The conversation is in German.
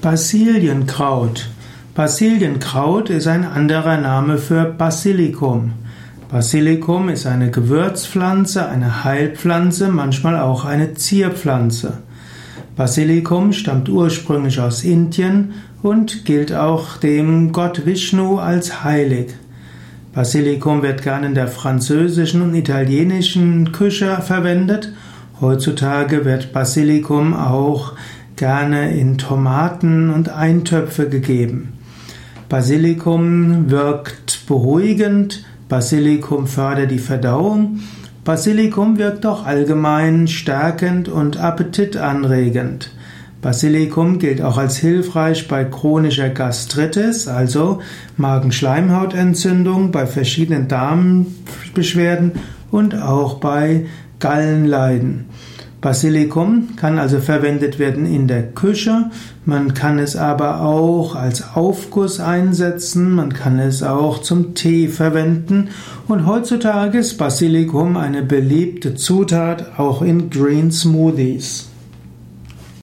Basilienkraut. Basilienkraut ist ein anderer Name für Basilikum. Basilikum ist eine Gewürzpflanze, eine Heilpflanze, manchmal auch eine Zierpflanze. Basilikum stammt ursprünglich aus Indien und gilt auch dem Gott Vishnu als heilig. Basilikum wird gerne in der französischen und italienischen Küche verwendet. Heutzutage wird Basilikum auch gerne in Tomaten und Eintöpfe gegeben. Basilikum wirkt beruhigend, Basilikum fördert die Verdauung, Basilikum wirkt auch allgemein stärkend und appetitanregend. Basilikum gilt auch als hilfreich bei chronischer Gastritis, also Magenschleimhautentzündung, bei verschiedenen Darmbeschwerden und auch bei Gallenleiden. Basilikum kann also verwendet werden in der Küche, man kann es aber auch als Aufguss einsetzen, man kann es auch zum Tee verwenden. Und heutzutage ist Basilikum eine beliebte Zutat auch in Green Smoothies.